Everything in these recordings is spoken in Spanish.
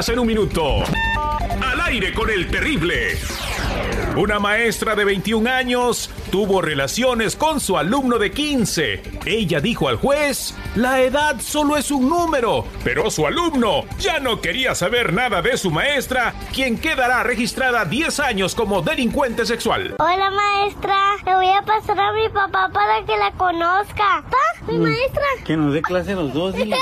24 horas en un minuto. Al aire con el terrible. Una maestra de 21 años tuvo relaciones con su alumno de 15. Ella dijo al juez, la edad solo es un número, pero su alumno ya no quería saber nada de su maestra, quien quedará registrada 10 años como delincuente sexual. Hola maestra, le voy a pasar a mi papá para que la conozca. ¿Pa? Mi maestra. Que nos dé clase a los dos. dile.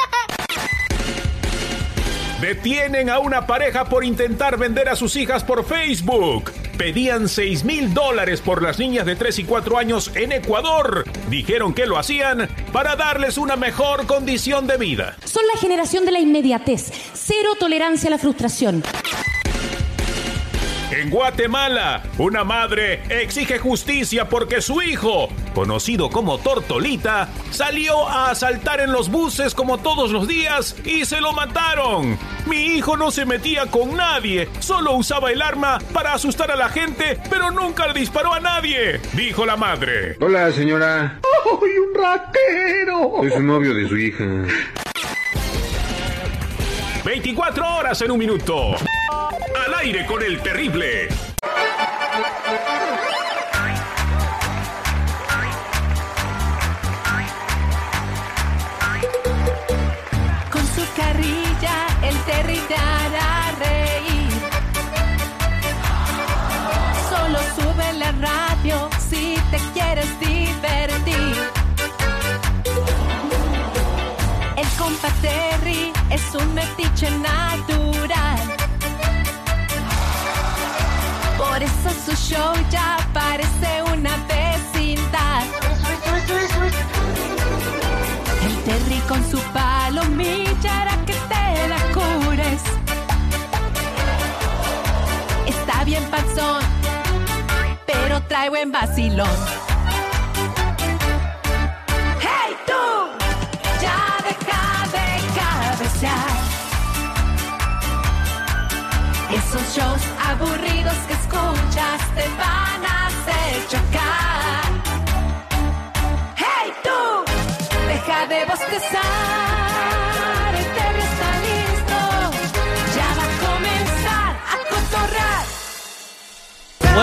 Detienen a una pareja por intentar vender a sus hijas por Facebook. Pedían 6 mil dólares por las niñas de 3 y 4 años en Ecuador. Dijeron que lo hacían para darles una mejor condición de vida. Son la generación de la inmediatez, cero tolerancia a la frustración. En Guatemala, una madre exige justicia porque su hijo, conocido como Tortolita, salió a asaltar en los buses como todos los días y se lo mataron. Mi hijo no se metía con nadie, solo usaba el arma para asustar a la gente, pero nunca le disparó a nadie, dijo la madre. Hola, señora. ¡Ay, un ratero! Soy su novio de su hija. 24 horas en un minuto. Al aire con el terrible. Show ya parece una vecindad. El Terry con su palomilla hará que te la cures. Está bien panzón, pero trae buen vacilón. ¡Hey tú! Ya deja de cabecear. Esos shows aburridos que escuchas te van a hacer chocar.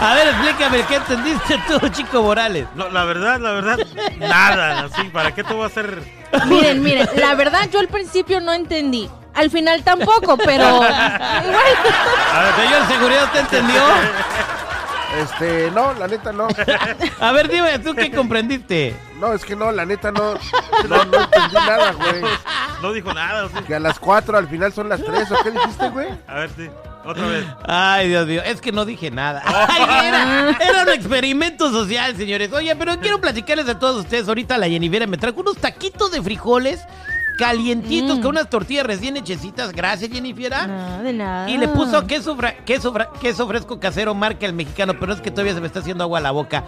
A ver, explícame, ¿qué entendiste tú, Chico Morales? No, la verdad, la verdad, nada. Así, ¿para qué te voy a hacer? Miren, miren, la verdad yo al principio no entendí. Al final tampoco, pero igual. A ver, señor seguridad, ¿usted entendió? Este, no, la neta no. A ver, dime, ¿tú qué comprendiste? No, es que no, la neta no. No, no entendí nada, güey. No dijo nada. ¿sí? Que a las 4 al final son las 3, ¿o qué dijiste, güey? A ver, sí, otra vez. Ay, Dios mío, es que no dije nada. Ay, era, era un experimento social, señores. Oye, pero quiero platicarles a todos ustedes. Ahorita la Jennifer me trajo unos taquitos de frijoles calientitos Mm. con unas tortillas recién hechecitas. Gracias, Jennifer. No, de nada. Y le puso queso, fra- queso, fra- queso fresco casero, marca el mexicano, pero es que todavía se me está haciendo agua a la boca.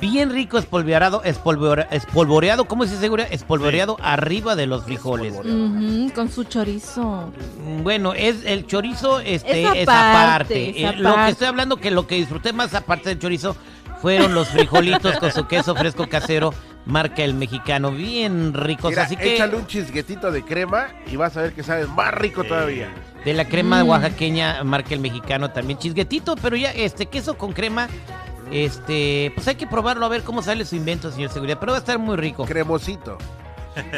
Bien rico, espolvoreado, espolvore- espolvoreado, ¿cómo se dice, segura? Espolvoreado arriba de los frijoles. Con su chorizo. Mm, Bueno, es el chorizo, este, Es es aparte, aparte. es Eh, Lo que estoy hablando que lo que disfruté más aparte del chorizo fueron los frijolitos con su queso fresco casero, marca el mexicano, bien ricos. Mira, así que échale un chisguetito de crema y vas a ver que sabe más rico todavía. de la crema Mm. oaxaqueña, marca el mexicano también, chisguetito, pero ya este queso con crema, este, pues hay que probarlo a ver cómo sale su invento, señor seguridad, pero va a estar muy rico. Cremosito.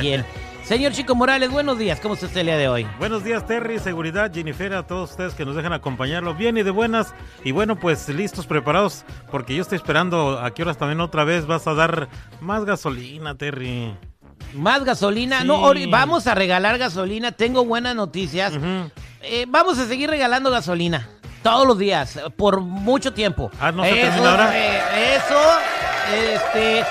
Bien. Señor Chico Morales, buenos días, ¿cómo está usted el día de hoy? Buenos días, Terry, seguridad, Jennifer, a todos ustedes que nos dejan acompañarlo bien y de buenas. Y bueno, pues listos, preparados, porque yo estoy esperando a qué horas también otra vez vas a dar más gasolina, Terry. Más gasolina. Sí. No, ori- vamos a regalar gasolina. Tengo buenas noticias. Eh, vamos a seguir regalando gasolina. Todos los días. Por mucho tiempo. Ah, ¿no se eso, termina ahora? eh, eso. Este.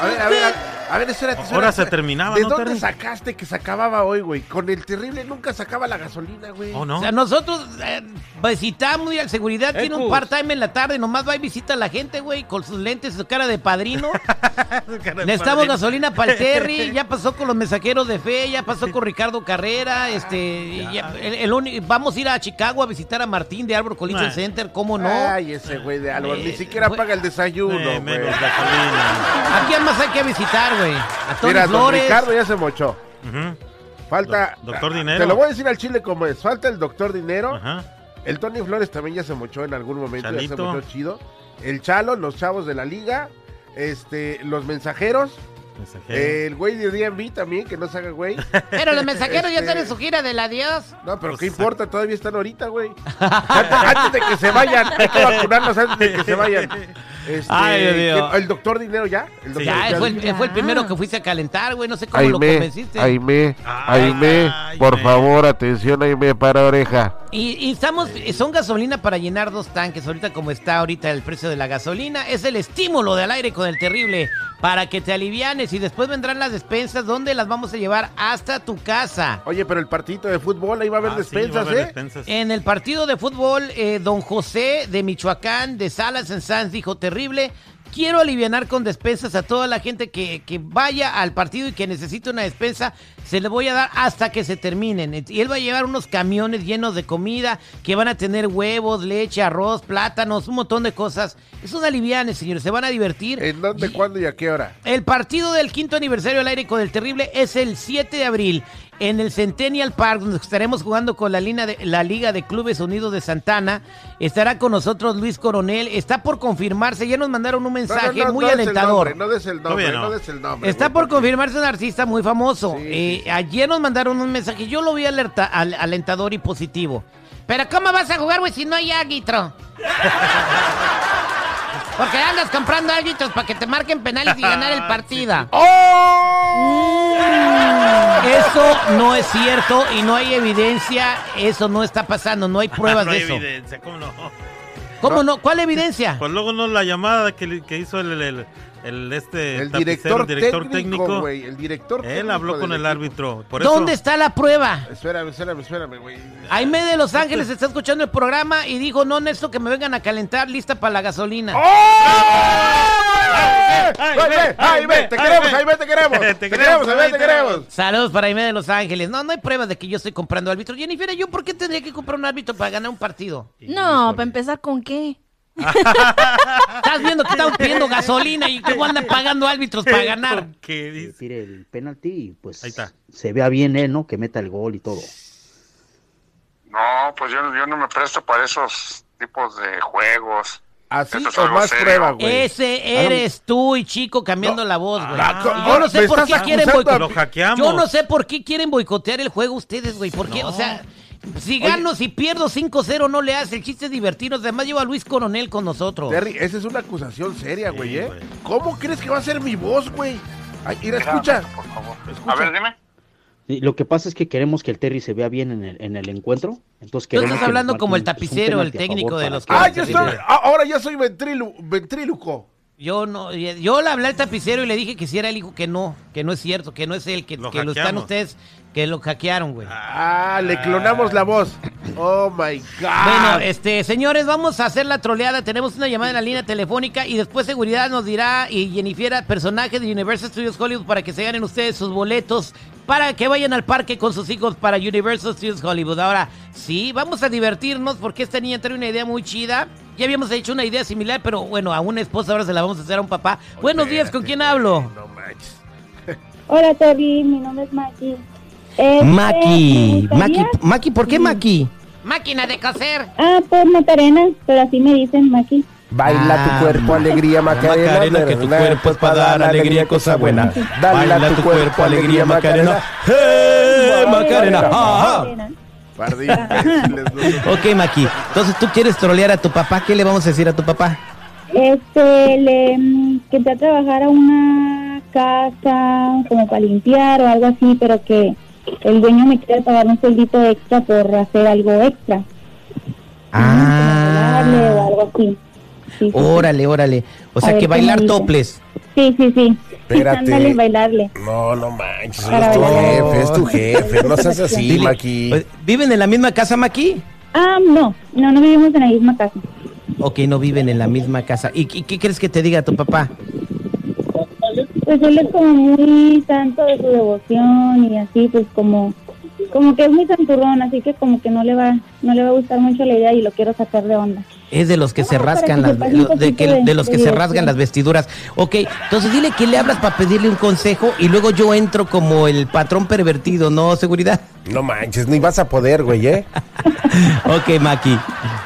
A ver, a ver, a- A ver, espérate, espérate, Ahora se terminaba, ¿De ¿no, dónde Terry? sacaste que se acababa hoy, güey? Con el terrible nunca sacaba la gasolina, güey. ¿O no? O sea, nosotros eh, visitamos y el seguridad tiene un part-time en la tarde, nomás va y visita a la gente, güey, con sus lentes, su cara de padrino. Necesitamos gasolina para el Terry, ya pasó con los mensajeros de fe, ya pasó con Ricardo Carrera, este, ya- el- el uni- vamos a ir a Chicago a visitar a Martín de Arbor Collision Nah. Center, ¿cómo no? Ay, ese güey de Álvaro. Eh, Ni siquiera paga el desayuno, Eh, güey. menos gasolina. ¿A quién más hay que visitar, güey? A Tony Mira, don Flores. Ricardo ya se mochó. Falta. Do- doctor Dinero. Te lo voy a decir al chile como es. Falta el doctor Dinero. Ajá. El Tony Flores también ya se mochó en algún momento. Ya Chalito. se mochó chido. El Chalo, los chavos de la liga. Este, los mensajeros. Mensajero. El güey de DMV también, que no se haga güey. Pero los mensajeros ya Este- están en su gira del adiós. No, pero ¿qué Pues, importa? Todavía están ahorita, güey. Antes, antes de que se vayan. Hay que vacunarlos antes de que se vayan. Este, Ay, Dios mío. ¿quién- ¿El doctor Dinero ya? ¿El doctor Ya, él fue, el, Dinero? él fue el primero que fuiste a calentar, güey. No sé cómo lo Aime, convenciste. Aime, Aime, ay, por favor, atención, Aime, para oreja. Y, y estamos, son gasolina para llenar dos tanques. Ahorita como está ahorita el precio de la gasolina, es el estímulo del aire con el terrible para que te alivianes y después vendrán las despensas donde las vamos a llevar hasta tu casa. Oye, pero el partidito de fútbol, ahí va a haber Ah, sí, despensas, va a haber ¿eh? despensas. En el partido de fútbol, eh, don José de Michoacán, de Salas en Sanz, dijo terrible. Quiero alivianar con despensas a toda la gente que, que vaya al partido y que necesite una despensa. Se le voy a dar hasta que se terminen. Y él va a llevar unos camiones llenos de comida que van a tener huevos, leche, arroz, plátanos, un montón de cosas. Es un aliviane, señores. Se van a divertir. ¿En dónde, Y- cuándo y a qué hora? el partido del quinto aniversario del aire con el terrible es el 7 de abril en el Centennial Park, donde estaremos jugando con la, línea de, la Liga de Clubes Unidos de Santana. Estará con nosotros Luis Coronel. Está por confirmarse. Ya nos mandaron un mensaje no, no, muy no des el alentador. nombre, No des el nombre, no. no. des el nombre. Está por confirmarse un artista muy famoso. Sí, Eh, sí. Ayer nos mandaron un mensaje. Yo lo vi alerta, al- alentador y positivo. Pero ¿cómo vas a jugar, güey, si no hay árbitro? Porque andas comprando árbitros para que te marquen penales y ganar el partido. ¡Oh! Eso no es cierto y no hay evidencia. Eso no está pasando. No hay pruebas no de hay eso. evidencia, ¿cómo no? ¿Cómo no? ¿Cuál evidencia? Pues luego no la llamada que, hizo el, el, el, este El tapicero, director, el director técnico, técnico. güey. El director Él técnico habló del con el equipo. árbitro. Por eso, ¿Dónde está la prueba? Espérame, espérame, espérame, güey. Aime de Los Ángeles está escuchando el programa y dijo, no, Néstor, que me vengan a calentar, lista para la gasolina. ¡Ay, ve! ¡Ay, ve! ¡Te queremos, ay, ve! ¡Te queremos! Te ¡Te queremos, ve! ¡Te queremos! Saludos para Aime de Los Ángeles. No, no hay pruebas de que yo estoy comprando árbitro. Jennifer, ¿yo por qué tendría que comprar un árbitro para ganar un partido? No, para empezar, ¿con qué? Estás viendo que estamos pidiendo gasolina y cómo andan pagando árbitros para ganar. ¿Qué dice? tire el penalti y pues Ahí está. se vea bien él, ¿no? Que meta el gol y todo. No, pues yo, yo no me presto para esos tipos de juegos. Así es o más serio. prueba, güey. Ese eres tú y chico cambiando la voz, güey. Ah, yo no sé ¿me por qué quieren boicotear. Yo no sé por qué quieren boicotear el juego ustedes, güey. ¿Por qué? O sea, si gano, si pierdo 5-0 no le hace. El chiste es divertirnos. Además lleva a Luis Coronel con nosotros. Terry, esa es una acusación seria, güey, ¿eh? güey. ¿Cómo crees que va a ser mi voz, güey? Ay, mira, escucha. Por favor. Escucha. A ver, dime. Y lo que pasa es que queremos que el Terry se vea bien en el, en el encuentro. Entonces Tú queremos estás que hablando como el un tapicero, el penalti a técnico favor de para los que- Ah, Claro, yo a- ahora ya soy ventrílu- ventríluco. Yo no, yo le hablé al tapicero y le dije que si era el hijo que no, que no es cierto, que no es él, que Lo que lo están hackeamos. ustedes, que lo hackearon, güey. Ah, le clonamos la voz. Oh my God. Bueno, este, señores, vamos a hacer la troleada. Tenemos una llamada en la línea telefónica y después seguridad nos dirá y Jennifer, personaje de Universal Studios Hollywood, para que se ganen ustedes sus boletos para que vayan al parque con sus hijos para Universal Studios Hollywood. Ahora, sí, vamos a divertirnos porque esta niña trae una idea muy chida. Ya habíamos hecho una idea similar, pero bueno, a una esposa ahora se la vamos a hacer a un papá. Buenos días, ¿con quién hablo? No manches. Hola, Terry. Mi nombre es Maki. Este, Maki, me Maki, ¿por qué Maki? Máquina de coser. Ah, por Macarena, pero así me dicen Maki. Baila tu cuerpo, alegría, Macarena. Macarena, que tu cuerpo es para dar alegría, cosa buena. Baila tu cuerpo, alegría, Macarena. ¡Hey, Macarena! ¿no? Ok, Maki. Entonces tú quieres trolear a tu papá. ¿Qué le vamos a decir a tu papá? Este, le, que entré a trabajar a una casa como para limpiar o algo así, pero que el dueño me quiere pagar un sueldito extra por hacer algo extra. Ah, o algo así. Sí, sí, sí. órale, órale. O sea, que bailar toples. Sí, sí, sí. Ándale, bailarle. No, no manches. Para Es tu bailar. jefe, es tu jefe. No seas así, Dile, Maki. pues, ¿Viven en la misma casa, Maki? Ah, no, no, no vivimos en la misma casa. Ok, no viven en la misma casa. ¿Y, y qué crees que te diga tu papá? Pues él es como muy santo de su devoción y así, pues como, como que es muy santurrón, así que como que no le va, no le va a gustar mucho la idea y lo quiero sacar de onda. Es de los que se Ah, rascan que las se de, que- poquito de- de los que de se rasgan las vestiduras. Ok, entonces dile que le hablas para pedirle un consejo y luego yo entro como el patrón pervertido, ¿no? Seguridad. No manches, ni vas a poder, güey, ¿eh? Ok, Maki.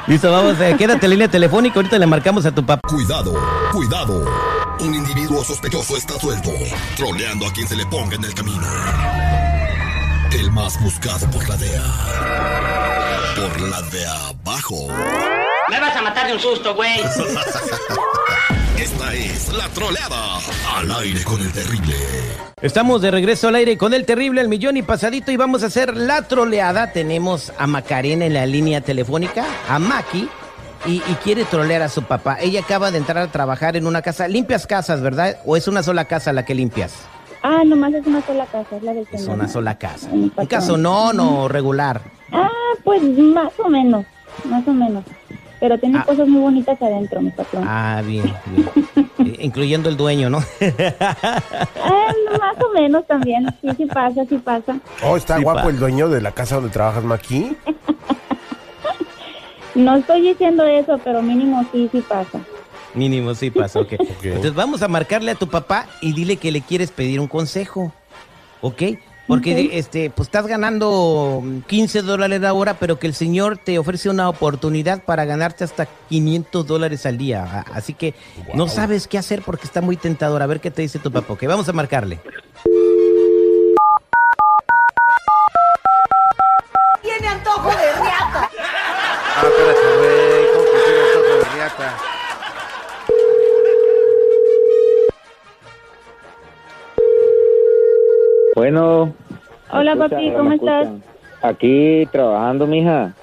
Listo, vamos, eh, quédate en línea telefónica, ahorita le marcamos a tu papá. Cuidado, cuidado. Un individuo sospechoso está suelto, troleando a quien se le ponga en el camino. El más buscado por la DEA. Por la de abajo. Me vas a matar de un susto, güey. Esta es la troleada. Al aire con el terrible. Estamos de regreso al aire con el terrible al millón y pasadito y vamos a hacer la troleada. Tenemos a Macarena en la línea telefónica, a Maki, y, y quiere trolear a su papá. Ella acaba de entrar a trabajar en una casa. Limpias casas, ¿verdad? ¿O es una sola casa la que limpias? Ah, nomás es una sola casa, es la del Es señor. una sola casa. Un caso no, no regular. Ah, pues más o menos, más o menos. Pero tiene Ah. cosas muy bonitas adentro, mi patrón. Ah, bien, bien. Eh, Incluyendo el dueño, ¿no? Ah, más o menos también. Sí, sí pasa, sí pasa. Oh, está Sí, guapo pa. el dueño de la casa donde trabajas, Maki. No estoy diciendo eso, pero mínimo sí, sí pasa. Mínimo, sí pasa, ok. Entonces vamos a marcarle a tu papá y dile que le quieres pedir un consejo, ¿ok? Porque este, pues estás ganando 15 dólares la hora, pero que el señor te ofrece una oportunidad para ganarte hasta 500 dólares al día. Así que no sabes qué hacer porque está muy tentador. A ver qué te dice tu papá, ok. Vamos a marcarle. Bueno. Hola, ¿me papi? ¿cómo ¿Me estás? Aquí trabajando, mija.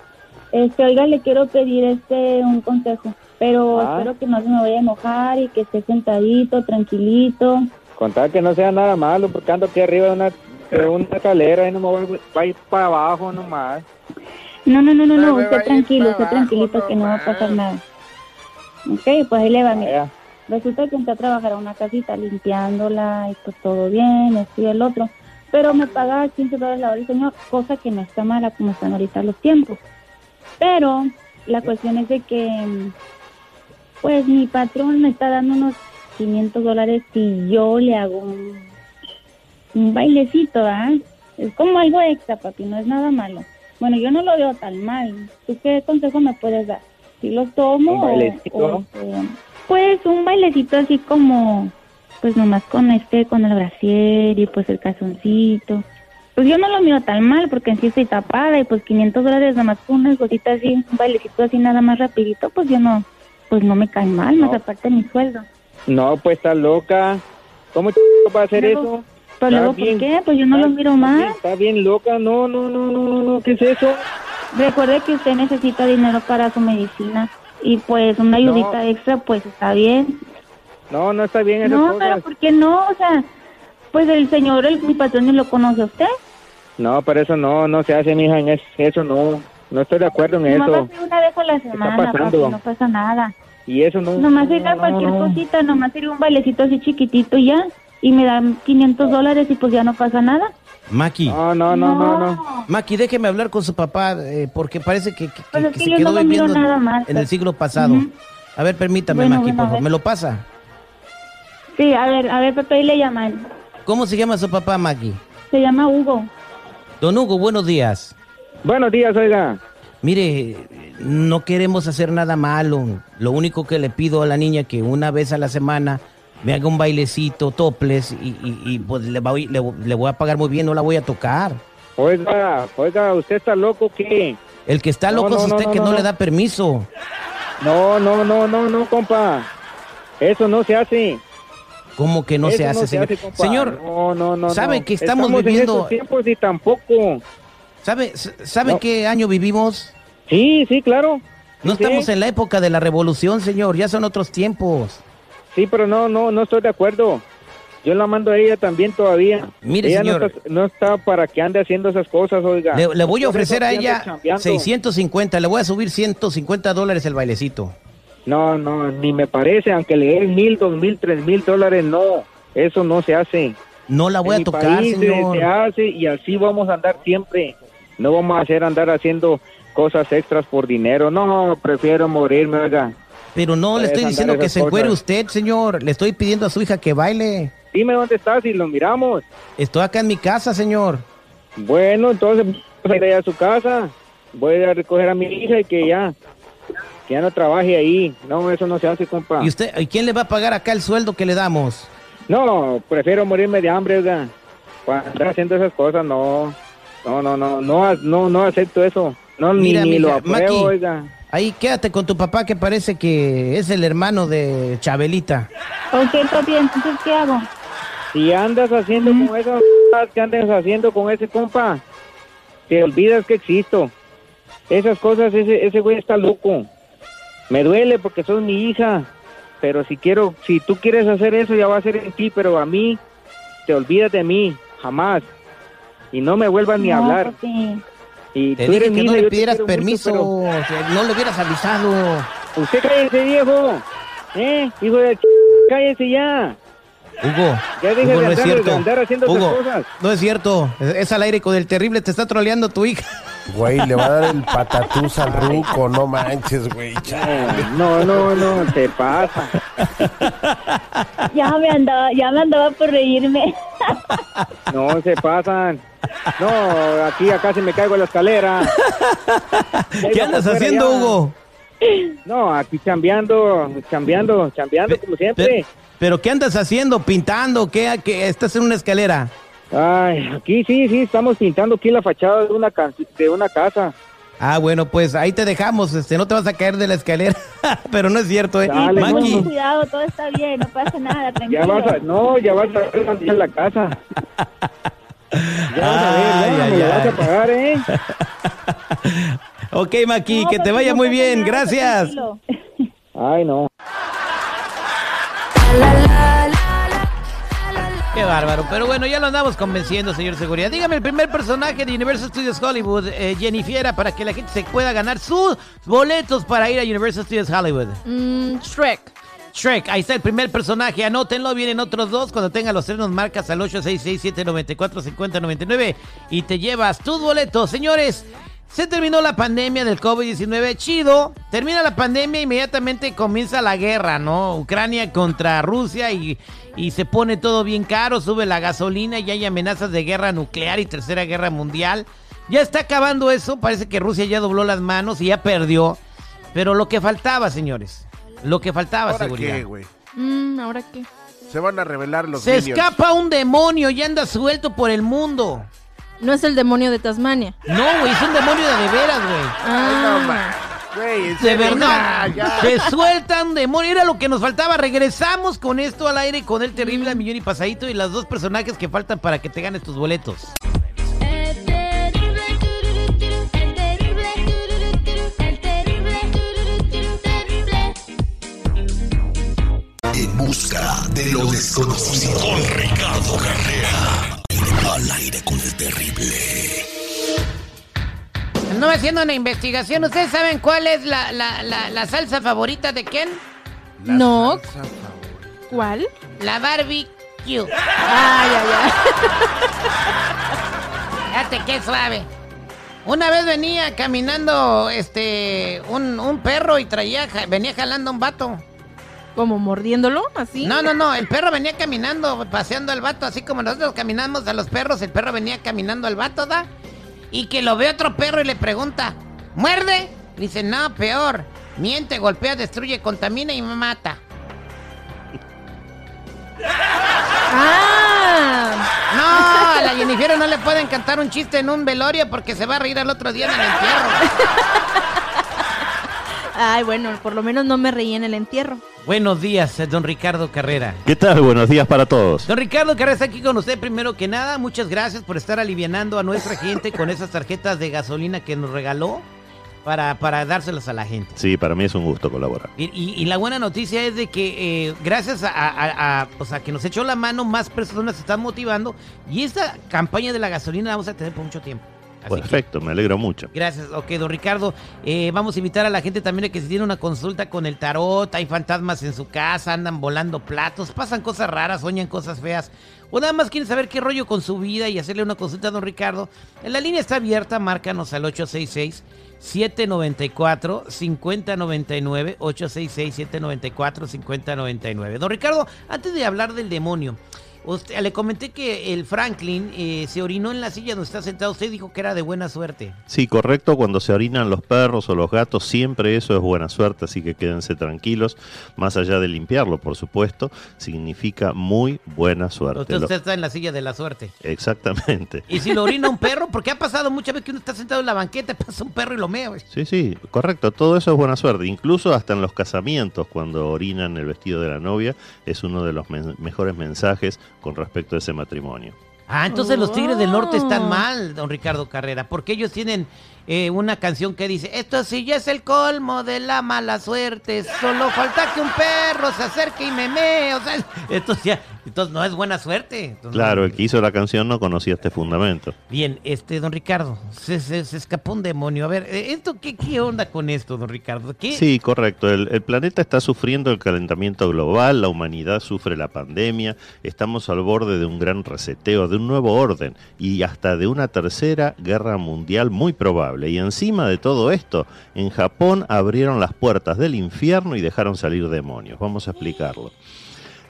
Este, oiga, le quiero pedir este un consejo, pero Ah. espero que no se me vaya a enojar y que esté sentadito, tranquilito. Contar que no sea nada malo, porque ando aquí arriba de una, de una escalera y no me voy a ir para abajo nomás. No, no, no, no, no, usted tranquilo, usted tranquilito que no va a pasar nada. Ok, pues ahí le va, mira. Resulta que entré a trabajar a una casita limpiándola y pues todo bien, esto y el otro. Pero me paga 15 dólares la hora el señor, cosa que no está mala como están ahorita los tiempos. Pero la cuestión es de que, pues mi patrón me está dando unos 500 dólares si yo le hago un, un bailecito, ¿ah? Es como algo extra, papi, no es nada malo. Bueno, yo no lo veo tan mal. ¿Tú qué consejo me puedes dar? ¿Si los tomo ¿Un o- o, eh, pues un bailecito así como, pues nomás con este, con el brasier y pues el calzoncito. Pues yo no lo miro tan mal porque en sí estoy tapada y pues 500 dólares nomás con unas cositas así, un bailecito así nada más rapidito, pues yo no, pues no me cae mal, más aparte de mi sueldo. No, pues está loca. ¿Cómo ch... va a hacer Luego- eso? Pues Está luego, ¿por bien- qué? Pues yo no lo está- miro está mal. Está bien loca. No, no, no, no, no, no. ¿Qué es eso? Recuerde que usted necesita dinero para su medicina y pues una ayudita extra pues está bien. No, no está bien No, cosas. pero ¿por qué no? O sea, pues el señor, el, mi patrón, ¿ni lo conoce a usted? No, pero eso no, no se hace, mija. En es- eso no. No estoy de acuerdo en Nomás eso. ser una vez a la semana, pasando? papi, no pasa nada. Y eso no. Nomás no, sería no, cualquier no. cosita, nomás sería un bailecito así chiquitito y ya. Y me dan 500 dólares y pues ya no pasa nada. Maki. No, no, no, no, no. Maki, déjeme hablar con su papá eh, porque parece que, que- Pues es que que se yo quedó no viviendo en el pues. siglo pasado. Ujú. A ver, permítame, Bueno, Maki, bueno, por favor. ¿Me lo pasa? Sí, a ver, a ver, Pepe, ahí le llaman. ¿Cómo se llama su papá, Maki? Se llama Hugo. Don Hugo, buenos días. Buenos días, oiga. Mire, no queremos hacer nada malo. Lo único que le pido a la niña que una vez a la semana me haga un bailecito, toples, y, y- y, pues le voy, le, le voy a pagar muy bien, no la voy a tocar. Oiga, oiga, ¿usted está loco qué? El que está loco es no, usted no, que no, no, le da permiso. No, no, no, no, no, compa. Eso no se hace. ¿Cómo que no Eso se hace, señor? compa. Señor, no, no, no, ¿sabe no. que estamos en viviendo- esos tiempos y tampoco. ¿sabe, sabe No. qué año vivimos? Sí, sí, claro. No Sí. estamos en la época de la revolución, señor, ya son otros tiempos. Sí, pero no, no, no estoy de acuerdo. Yo la mando a ella también todavía. Mire, ella señor. No está, no está para que ande haciendo esas cosas, oiga. Le, le voy a ofrecer a ella chambeando. 650, le voy a subir 150 dólares el bailecito. No, no, ni me parece, aunque le den mil, dos mil, tres mil dólares, no. Eso no se hace. No la voy En a tocar, país se- señor. Se hace y así vamos a andar siempre. No vamos a hacer andar haciendo cosas extras por dinero. No, prefiero morirme, oiga. Pero no le estoy diciendo que se encuere usted, señor. Le estoy pidiendo a su hija que baile. Dime dónde estás y lo miramos. Estoy acá en mi casa, señor. Bueno, entonces vamos a ir a su casa. Voy a recoger a mi hija y que ya, que ya no trabaje ahí. No, eso no se hace, compa. ¿Y usted, ¿y quién le va a pagar acá el sueldo que le damos? No, prefiero morirme de hambre, oiga. Para andar haciendo esas cosas, no. No, no, no, no, no, no acepto eso. No, ni, Mira, ni lo mija, apruebo, Maki, oiga. ahí quédate con tu papá que parece que es el hermano de Chabelita. Ok, papi, entonces, ¿qué hago? Si andas haciendo con esas cosas que andas haciendo con ese compa, te olvidas que existo. Esas cosas, ese, ese güey está loco. Me duele porque sos mi hija. Pero si quiero, si tú quieres hacer eso, ya va a ser en ti, pero a mí, te olvidas de mí, jamás. Y no me vuelvas ni a hablar. papi. Y Te tú dije eres que mi no le pidieras mucho, permiso, pero- que no le hubieras avisado. Usted cállese, viejo. ¿Eh? Hijo de ch... cállese ya. Hugo, Ya deja Hugo, de no es andar- cierto. de andar haciendo Hugo, cosas. no es cierto. Es, es al aire con el terrible, te está troleando tu hija. Güey, le va a dar el patatús al ruco, no manches, güey. chale. No, no, no, se pasa. Ya me andaba, ya me andaba por reírme. No, se pasan. No, aquí, acá se me caigo en la escalera. ¿Qué andas haciendo, ya. Hugo? No, aquí chambeando, chambeando, chambeando como siempre. Pero, pero ¿qué andas haciendo? ¿Pintando? ¿Qué, qué? ¿Estás en una escalera? Ay, aquí sí, sí, estamos pintando aquí la fachada de una, de una casa. Ah, bueno, pues ahí te dejamos. Este, no te vas a caer de la escalera. pero no es cierto, ¿eh? Dale, cuidado, todo está bien, no pasa nada, Ya tranquilo. vas a, no, ya vas a ver en la casa. Ya vas a ver, ya Ay, me ay, vas ay. a pagar, ¿eh? ok, Maki, No, que te vaya no muy bien. Gracias. tranquilo. Ay, no. Qué bárbaro. Pero bueno, ya lo andamos convenciendo, señor Seguridad. Dígame el primer personaje de Universal Studios Hollywood, eh, Jennifer, para que la gente se pueda ganar sus boletos para ir a Universal Studios Hollywood. Mm, Shrek. Shrek, ahí está el primer personaje, anótenlo, vienen otros dos, cuando tenga los tres nos marcas al 866-794-5099 y te llevas tus boletos. Señores, se terminó la pandemia del COVID-19, chido, termina la pandemia, inmediatamente comienza la guerra, ¿no? Ucrania contra Rusia y, y se pone todo bien caro, sube la gasolina y hay amenazas de guerra nuclear y tercera guerra mundial. Ya está acabando eso, parece que Rusia ya dobló las manos y ya perdió, pero lo que faltaba, señores, lo que faltaba, ¿Ahora seguridad. qué, güey? Mm, ¿Ahora qué? Se van a revelar los Se Minions. escapa un demonio y anda suelto por el mundo. No es el demonio de Tasmania. No, güey, es un demonio de, de veras, güey. Ah, Güey, De verdad. ya. Se suelta un demonio. Era lo que nos faltaba. Regresamos con esto al aire con el terrible al millón y pasadito y los dos personajes que faltan para que te ganes tus boletos. En busca de lo desconocido. Con Ricardo Carrera. Al aire con el terrible. No haciendo una investigación. ¿Ustedes saben cuál es la, la, la, la salsa favorita de quién? no. ¿Cuál? La barbecue. Ay, ay, ay. Fíjate qué suave. Una vez venía caminando este un, un perro y traía venía jalando un vato. ¿Como mordiéndolo? ¿Así? No, no, no, el perro venía caminando, paseando al vato, así como nosotros caminamos a los perros, el perro venía caminando al vato, ¿da? Y que lo ve otro perro y le pregunta, ¿muerde? Dice, no, peor, miente, golpea, destruye, contamina y mata. Ah. No, a la Jennifer no le pueden cantar un chiste en un velorio porque se va a reír al otro día en el entierro. Ay, bueno, por lo menos no me reí en el entierro. Buenos días, eh, don Ricardo Carrera. ¿Qué tal? Buenos días para todos. Don Ricardo Carrera está aquí con usted primero que nada. Muchas gracias por estar alivianando a nuestra gente con esas tarjetas de gasolina que nos regaló. para, para dárselos a la gente. Sí, para mí es un gusto colaborar. Y, y- y la buena noticia es de que eh, gracias a, a- a- o sea, que nos echó la mano, más personas se están motivando y esta campaña de la gasolina la vamos a tener por mucho tiempo. Así que- Perfecto, me alegro mucho. Gracias. Ok, don Ricardo, eh, vamos a invitar a la gente también a que si tiene una consulta con el tarot, hay fantasmas en su casa, andan volando platos, pasan cosas raras, sueñan cosas feas, o nada más quieren saber qué rollo con su vida y hacerle una consulta a don Ricardo. En la línea está abierta, márcanos al 866 794 5099 866 794 5099. Don Ricardo, antes de hablar del demonio, usted- le comenté que el Franklin eh, se orinó en la silla donde está sentado. Usted dijo que era de buena suerte. Sí, correcto, cuando se orinan los perros o los gatos, siempre eso es buena suerte, así que quédense tranquilos, más allá de limpiarlo, por supuesto, significa muy buena suerte. Usted, Lo- usted está en la silla de la suerte. Exactamente. Y si lo orina un perro, porque ha pasado muchas veces que uno está sentado en la banqueta, pasa un perro y lo mea. Sí, sí, correcto, todo eso es buena suerte. Incluso hasta en los casamientos, cuando orinan el vestido de la novia, es uno de los mejores mensajes con respecto a ese matrimonio. Ah, entonces los Tigres del Norte están Oh. mal, don Ricardo Carrera, porque ellos tienen eh, una canción que dice, esto sí ya es el colmo de la mala suerte, solo falta que un perro se acerque y me mee, o sea, esto ya, entonces no es buena suerte. Entonces, Claro, el que hizo la canción no conocía este fundamento. Bien, este, don Ricardo, se, se- se escapó un demonio. A ver, eh, ¿esto qué, qué onda con esto, don Ricardo? ¿Qué? Sí, correcto. El, el planeta está sufriendo el calentamiento global, la humanidad sufre la pandemia, estamos al borde de un gran reseteo, de un nuevo orden y hasta de una tercera guerra mundial muy probable. Y encima de todo esto, en Japón abrieron las puertas del infierno y dejaron salir demonios. Vamos a explicarlo.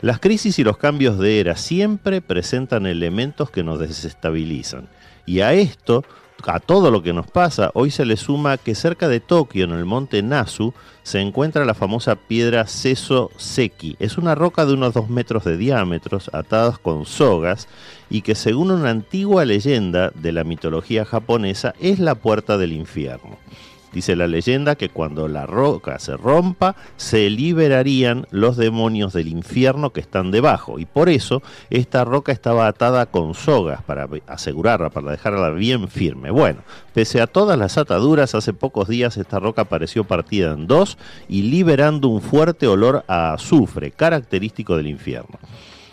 Las crisis y los cambios de era siempre presentan elementos que nos desestabilizan. Y a esto, a todo lo que nos pasa, hoy se le suma que cerca de Tokio, en el monte Nasu, se encuentra la famosa piedra Seso Seki. Es una roca de unos 2 metros de diámetro, atadas con sogas, y que según una antigua leyenda de la mitología japonesa es la puerta del infierno. Dice la leyenda que cuando la roca se rompa, se liberarían los demonios del infierno que están debajo. Y por eso esta roca estaba atada con sogas para asegurarla, para dejarla bien firme. Bueno, pese a todas las ataduras, hace pocos días esta roca apareció partida en dos y liberando un fuerte olor a azufre, característico del infierno.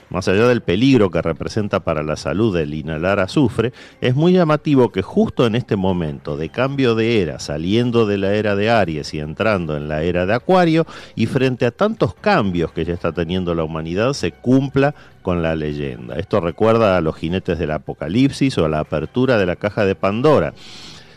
Más allá del peligro que representa para la salud el inhalar azufre, es muy llamativo que justo en este momento de cambio de era, saliendo de la era de Aries y entrando en la era de Acuario, y frente a tantos cambios que ya está teniendo la humanidad, se cumpla con la leyenda. Esto recuerda a los jinetes del Apocalipsis o a la apertura de la caja de Pandora.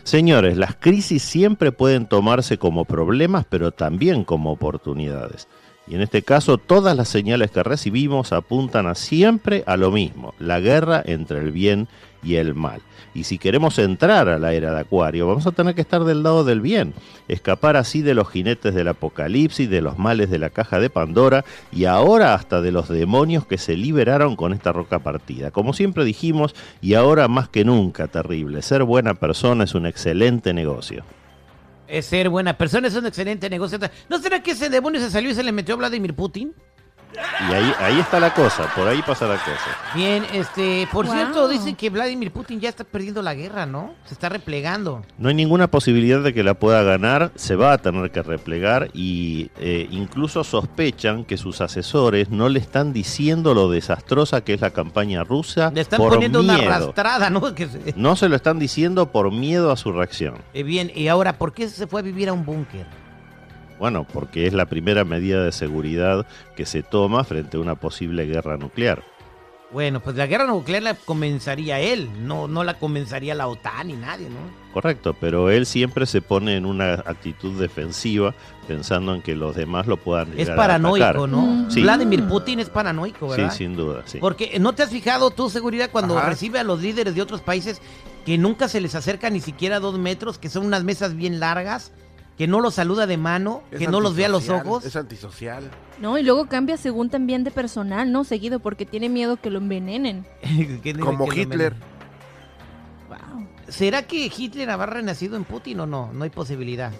Señores, las crisis siempre pueden tomarse como problemas, pero también como oportunidades. Y en este caso todas las señales que recibimos apuntan a siempre a lo mismo, la guerra entre el bien y el mal. Y si queremos entrar a la era de Acuario, vamos a tener que estar del lado del bien, escapar así de los jinetes del apocalipsis, de los males de la caja de Pandora y ahora hasta de los demonios que se liberaron con esta roca partida. Como siempre dijimos, y ahora más que nunca terrible, ser buena persona es un excelente negocio. Es ser buena persona, es un excelente negocio. ¿No será que ese demonio se salió y se le metió a Vladimir Putin? Y ahí, ahí está la cosa, por ahí pasa la cosa. Bien, este, por Wow. cierto, dicen que Vladimir Putin ya está perdiendo la guerra, ¿no? Se está replegando. No hay ninguna posibilidad de que la pueda ganar, se va a tener que replegar y eh, incluso sospechan que sus asesores no le están diciendo lo desastrosa que es la campaña rusa Le están por poniendo una arrastrada, ¿no? Que se- No se lo están diciendo por miedo a su reacción. Eh, bien, y ahora, ¿por qué se fue a vivir a un búnker? Bueno, porque es la primera medida de seguridad que se toma frente a una posible guerra nuclear. Bueno, pues la guerra nuclear la comenzaría él, no, no la comenzaría la OTAN ni nadie, ¿no? Correcto, pero él siempre se pone en una actitud defensiva pensando en que los demás lo puedan Es llegar a paranoico, atacar. ¿no? Sí, Vladimir Putin es paranoico, sí, ¿verdad? sin duda, sí. Porque no te has fijado tu seguridad cuando Ajá. recibe a los líderes de otros países que nunca se les acerca ni siquiera a dos metros, que son unas mesas bien largas, que no los saluda de mano, Es que no los ve a los ojos. Es antisocial. No, y luego cambia según también de personal, ¿no? Seguido, porque tiene miedo que lo envenenen. Como que Hitler. Wow. ¿Será que Hitler habrá renacido en Putin o no? No hay posibilidad.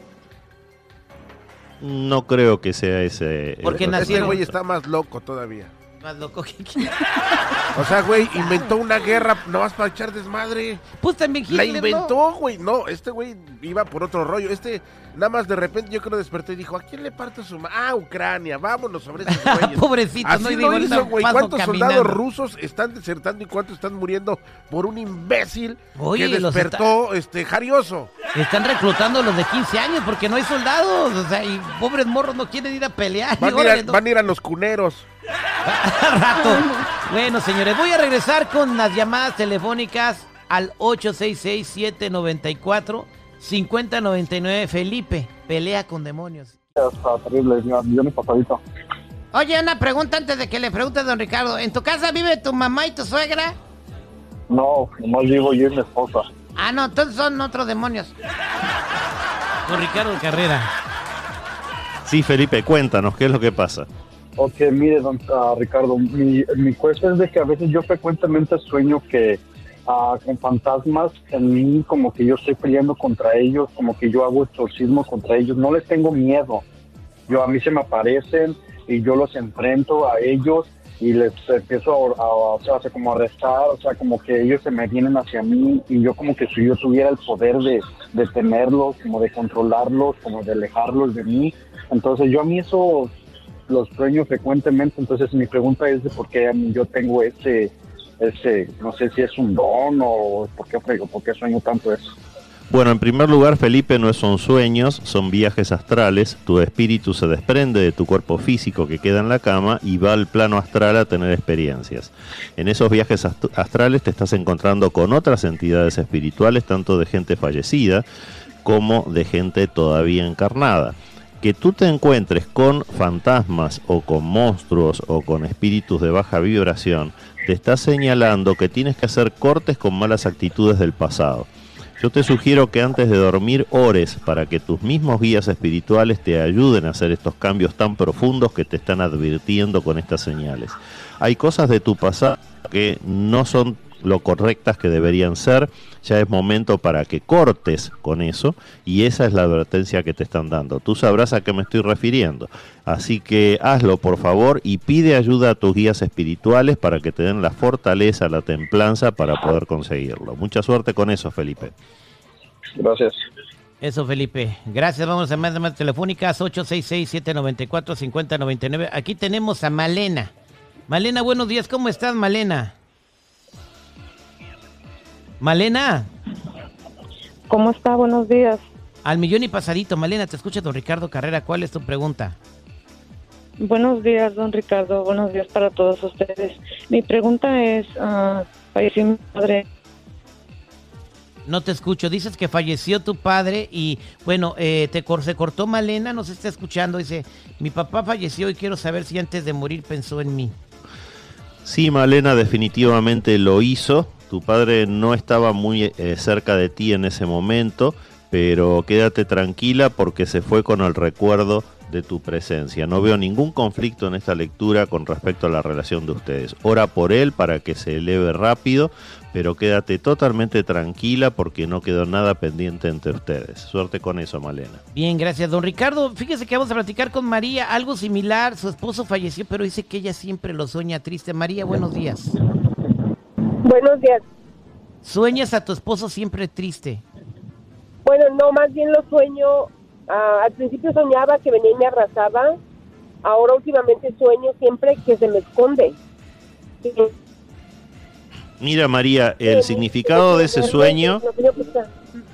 No creo que sea ese. Porque el- nacieron- Este güey está más loco todavía. Más loco que... O sea, güey, inventó una guerra nomás para echar desmadre. Pues también La Hitler, ¿no? inventó, güey. No, este güey iba por otro rollo. Este, nada más de repente yo creo despertó y dijo, ¿a quién le parte su ma-? Ah, Ucrania, vámonos sobre esos güeyes. Pobrecito, Así ¿no? Lo digo, hizo, güey. ¿Cuántos caminando. soldados rusos están desertando y cuántos están muriendo por un imbécil Oye, que despertó este jarioso? Están reclutando a los de 15 años porque no hay soldados. O sea, y pobres morros no quieren ir a pelear. Van, Y a ir a, órale, no- van a ir a los cuneros. Rato. Bueno, señores, voy a regresar con las llamadas telefónicas al 866-794-5099. Felipe, pelea con demonios. Está terrible, yo pasadito. Oye, una pregunta antes de que le pregunte a don Ricardo. ¿En tu casa vive tu mamá y tu suegra? No, nomás vivo yo y mi esposa. Ah, no, entonces son otros demonios. Don Ricardo Carrera. Sí, Felipe, cuéntanos, ¿qué es lo que pasa? Ok, mire, don ah, Ricardo, mi, mi cuesta es de que a veces yo frecuentemente sueño que ah, con fantasmas en mí, como que yo estoy peleando contra ellos, como que yo hago exorcismo contra ellos. No les tengo miedo. Yo a mí se me aparecen y yo los enfrento a ellos y les empiezo a, a- o sea, como a rezar, o sea, como que ellos se me vienen hacia mí y yo como que si yo tuviera el poder de, de tenerlos, como de controlarlos, como de alejarlos de mí. Entonces yo a mí eso los sueño frecuentemente, entonces mi pregunta es por qué yo tengo ese, ese, no sé si es un don o por qué, por qué sueño tanto eso. Bueno, en primer lugar, Felipe, no son sueños, son viajes astrales. Tu espíritu se desprende de tu cuerpo físico que queda en la cama y va al plano astral a tener experiencias. En esos viajes ast- astrales te estás encontrando con otras entidades espirituales, tanto de gente fallecida como de gente todavía encarnada. Que tú te encuentres con fantasmas o con monstruos o con espíritus de baja vibración, te está señalando que tienes que hacer cortes con malas actitudes del pasado. Yo te sugiero que antes de dormir ores para que tus mismos guías espirituales te ayuden a hacer estos cambios tan profundos que te están advirtiendo con estas señales. Hay cosas de tu pasado que no son lo correctas que deberían ser, ya es momento para que cortes con eso y esa es la advertencia que te están dando. Tú sabrás a qué me estoy refiriendo. Así que hazlo por favor y pide ayuda a tus guías espirituales para que te den la fortaleza, la templanza para poder conseguirlo. Mucha suerte con eso, Felipe. Gracias. Eso, Felipe. Gracias. Vamos a más llamadas telefónicas 866-794-5099. Aquí tenemos a Malena. Malena, buenos días. ¿Cómo estás, Malena? Malena. ¿Cómo está? Buenos días. Al millón y pasadito. Malena, te escucha don Ricardo Carrera. ¿Cuál es tu pregunta? Buenos días, don Ricardo. Buenos días para todos ustedes. Mi pregunta es, ah, falleció mi padre. No te escucho. Dices que falleció tu padre y, bueno, eh, te cor- se cortó Malena. No se está escuchando. Dice, mi papá falleció y quiero saber si antes de morir pensó en mí. Sí, Malena definitivamente lo hizo. Tu padre no estaba muy eh, cerca de ti en ese momento, pero quédate tranquila porque se fue con el recuerdo de tu presencia. No veo ningún conflicto en esta lectura con respecto a la relación de ustedes. Ora por él para que se eleve rápido, pero quédate totalmente tranquila porque no quedó nada pendiente entre ustedes. Suerte con eso, Malena. Bien, gracias, don Ricardo. Fíjese que vamos a platicar con María, algo similar. Su esposo falleció, pero dice que ella siempre lo sueña triste. María, buenos días. Buenos días. Sueñas a tu esposo siempre triste. Bueno, no, más bien lo sueño. Ah, al principio soñaba que venía y me arrasaba. Ahora últimamente sueño siempre que se me esconde. Mira, María, el significado de ese sueño... No.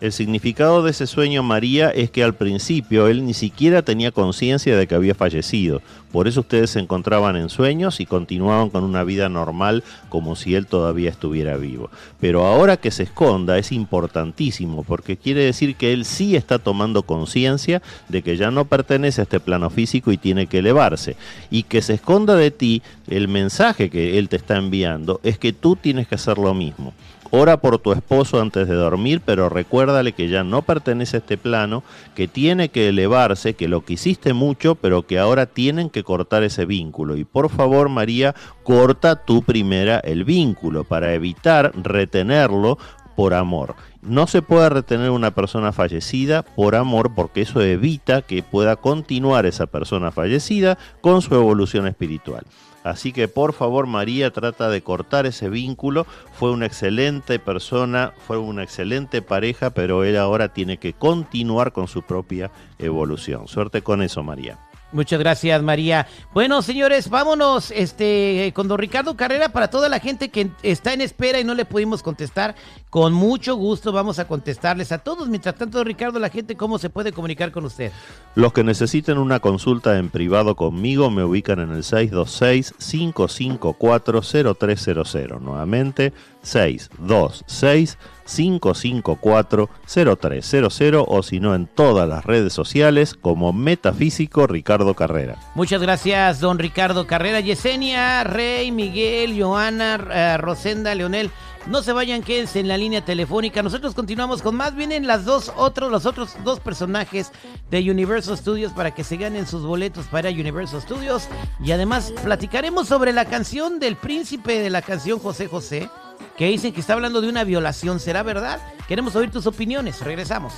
El significado de ese sueño, María, es que al principio él ni siquiera tenía conciencia de que había fallecido. Por eso ustedes se encontraban en sueños y continuaban con una vida normal como si él todavía estuviera vivo. Pero ahora que se esconda es importantísimo porque quiere decir que él sí está tomando conciencia de que ya no pertenece a este plano físico y tiene que elevarse. Y que se esconda de ti, el mensaje que él te está enviando es que tú tienes que hacer lo mismo. Ora por tu esposo antes de dormir, pero recuérdale que ya no pertenece a este plano, que tiene que elevarse, que lo quisiste mucho, pero que ahora tienen que cortar ese vínculo. Y por favor, María, corta tú primera el vínculo para evitar retenerlo por amor. No se puede retener una persona fallecida por amor porque eso evita que pueda continuar esa persona fallecida con su evolución espiritual. Así que por favor María trata de cortar ese vínculo. Fue una excelente persona, fue una excelente pareja, pero él ahora tiene que continuar con su propia evolución. Suerte con eso María. Muchas gracias, María. Bueno, señores, vámonos este, con don Ricardo Carrera para toda la gente que está en espera y no le pudimos contestar. Con mucho gusto vamos a contestarles a todos. Mientras tanto, Ricardo, la gente, ¿cómo se puede comunicar con usted? Los que necesiten una consulta en privado conmigo me ubican en el 626-554-0300. Nuevamente, 626-554-0300 o si no en todas las redes sociales como Metafísico Ricardo Carrera. Muchas gracias, don Ricardo Carrera, Yesenia, Rey, Miguel, Joana, eh, Rosenda, Leonel. No se vayan, quédense en la línea telefónica. Nosotros continuamos con más. Vienen las dos otros, los otros dos personajes de Universal Studios para que se ganen sus boletos para Universal Studios. Y además platicaremos sobre la canción del príncipe de la canción José José, que dicen que está hablando de una violación. ¿Será verdad? Queremos oír tus opiniones. Regresamos.